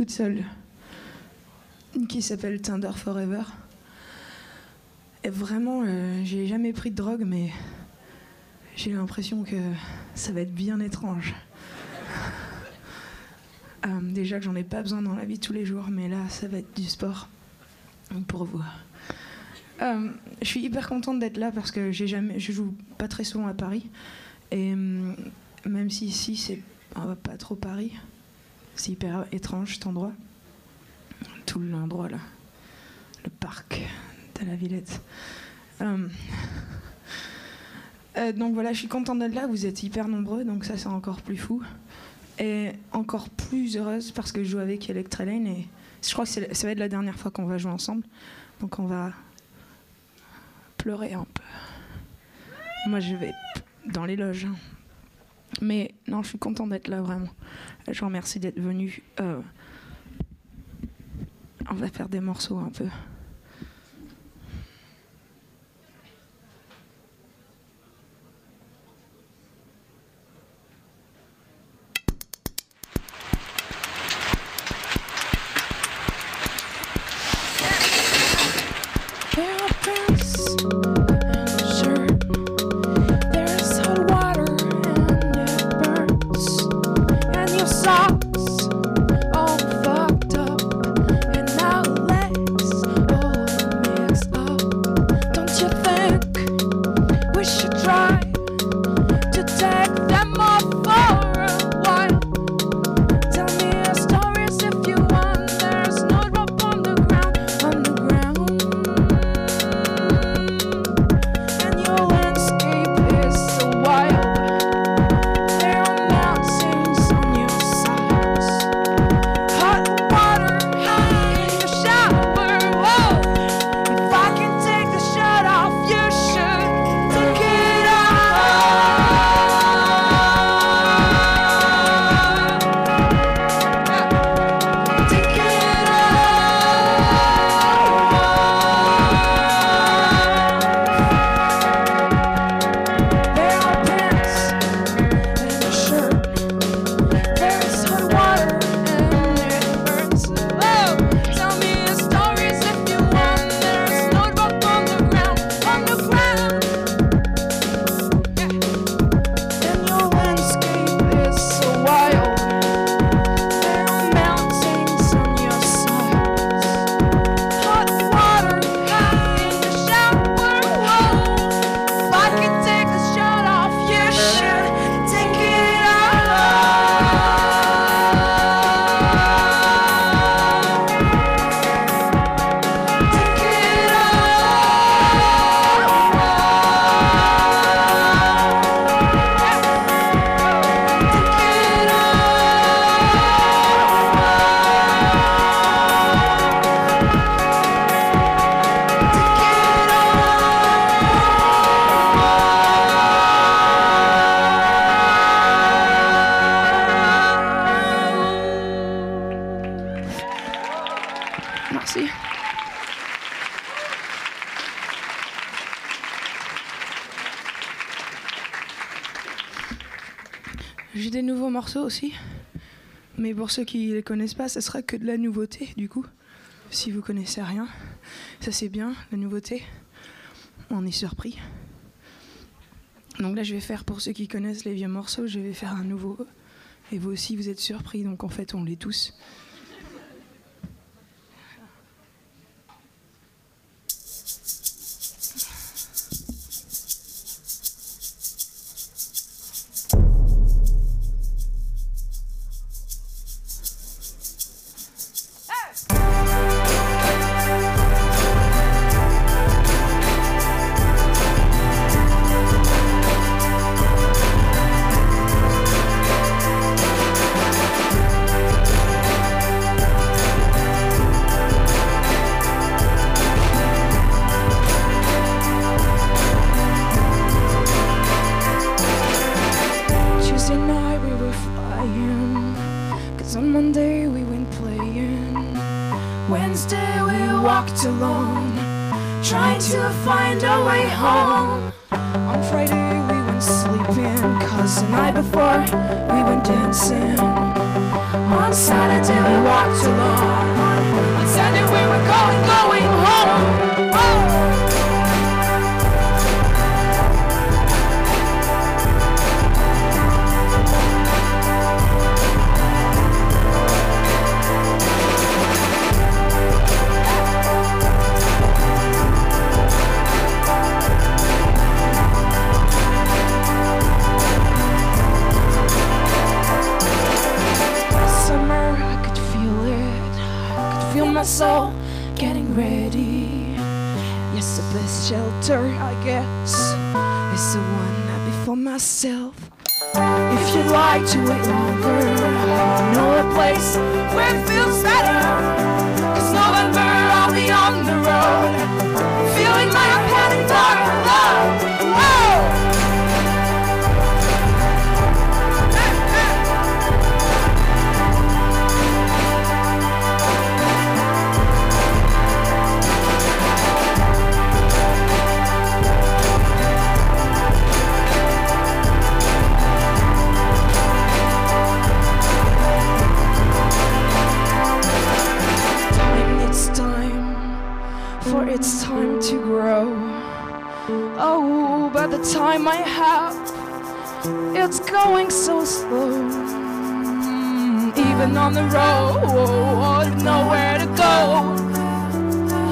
toute seule qui s'appelle Tinder Forever. Et vraiment, euh, j'ai jamais pris de drogue, mais j'ai l'impression que ça va être bien étrange. Euh, déjà que j'en ai pas besoin dans la vie tous les jours, mais là, ça va être du sport pour vous. Euh, je suis hyper contente d'être là parce que j'ai jamais, je joue pas très souvent à Paris. Et hum, même si ici, c'est pas trop Paris, c'est hyper étrange cet endroit. Tout l'endroit là. Le parc de la Villette. Hum. Euh, donc voilà, je suis contente d'être là. Vous êtes hyper nombreux, donc ça, c'est encore plus fou. Et encore plus heureuse parce que je joue avec Electra Lane et je crois que ça va être la dernière fois qu'on va jouer ensemble. Donc on va pleurer un peu. Moi, je vais dans les loges. Mais non, je suis contente d'être là, vraiment. Je vous remercie d'être venu. Euh, on va faire des morceaux un peu. Merci. J'ai des nouveaux morceaux aussi. Mais pour ceux qui les connaissent pas, ce sera que de la nouveauté du coup. Si vous connaissez rien, ça c'est bien, la nouveauté. On est surpris. Donc là, je vais faire pour ceux qui connaissent les vieux morceaux, je vais faire un nouveau. Et vous aussi, vous êtes surpris, donc en fait, on l'est tous. Walked alone. Trying to find our way home. On Friday we went sleeping. Cause the night before we went dancing. On Saturday we walked alone. Soul getting ready. Yes, the best shelter, I guess, is the one I be for myself. If you'd like to wait longer, I know a place where it feels better. Cause November, I'll be on the road, I have, it's going so slow. Even on the road, nowhere to go.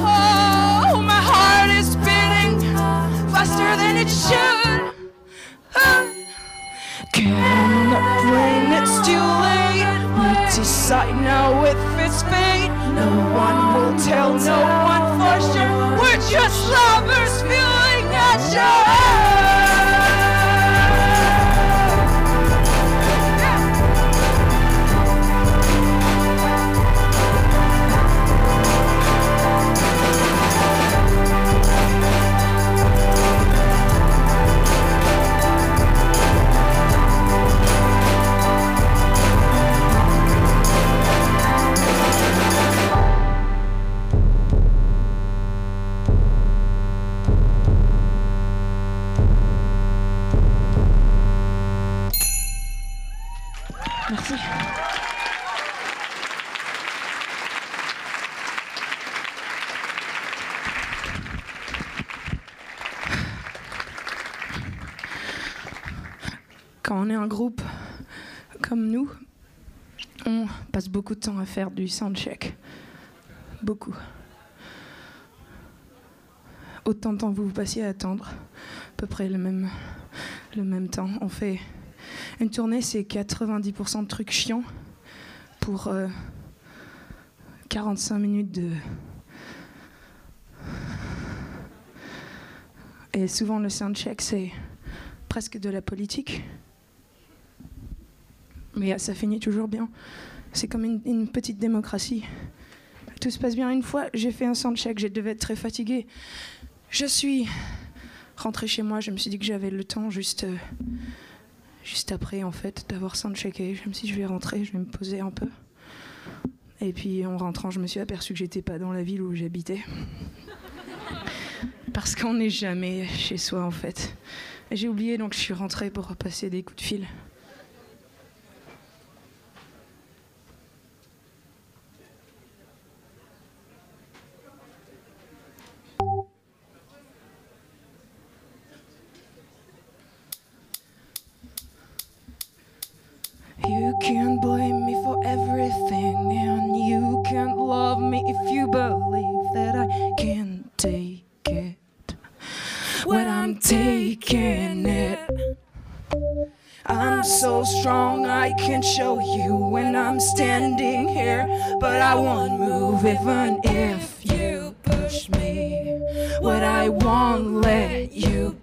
Oh, my heart is beating faster than it should. Ah. Cannot blame, it's too late. We decide now if it's fate. No one will tell, no un groupe comme nous, on passe beaucoup de temps à faire du soundcheck. Beaucoup. Autant de temps que vous vous passiez à attendre, à peu près le même, le même temps. On fait une tournée, c'est 90% de trucs chiants pour euh, 45 minutes de. Et souvent, le soundcheck, c'est presque de la politique. Mais ça finit toujours bien. C'est comme une, petite démocratie. Tout se passe bien. Une fois, j'ai fait un soundcheck, je devais être très fatiguée. Je suis rentrée chez moi, je me suis dit que j'avais le temps juste. euh, juste après en fait d'avoir soundchecké. Je me suis dit je vais rentrer, je vais me poser un peu. Et puis en rentrant, je me suis aperçu que j'étais pas dans la ville où j'habitais. Parce qu'on n'est jamais chez soi en fait. J'ai oublié donc je suis rentrée pour repasser des coups de fil. You can't blame me for everything, and you can't love me if you believe that I can take it when I'm taking it. I'm so strong, I can show you when I'm standing here, but I won't move even if you push me. What I won't let you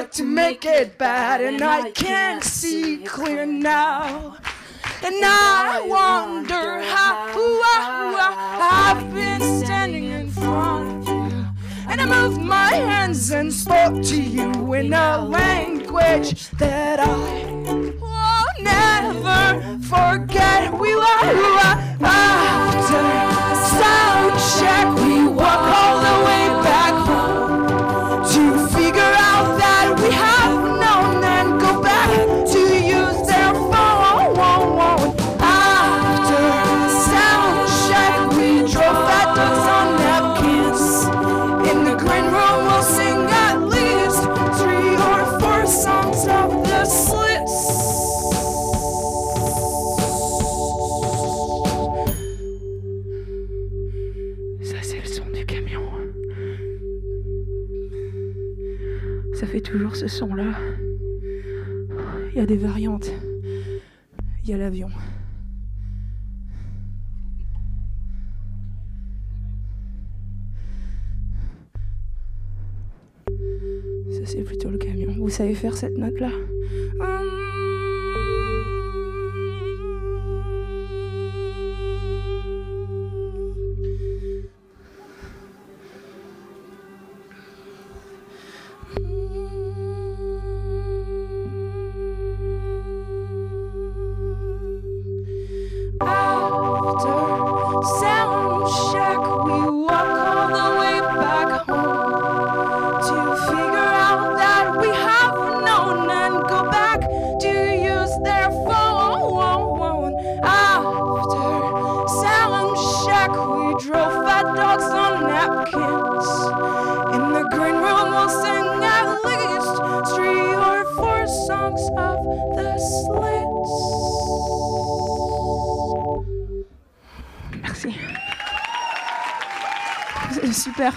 short to make it bad, and I can't see clear now. And I wonder how ah, ah, I, have been standing in front of you. And I moved my hands and spoke to you in a language that I will never forget. We were after ce son-là. Il y a des variantes. Il y a l'avion. Ça, c'est plutôt le camion. Vous savez faire cette note-là? After Merci. Super.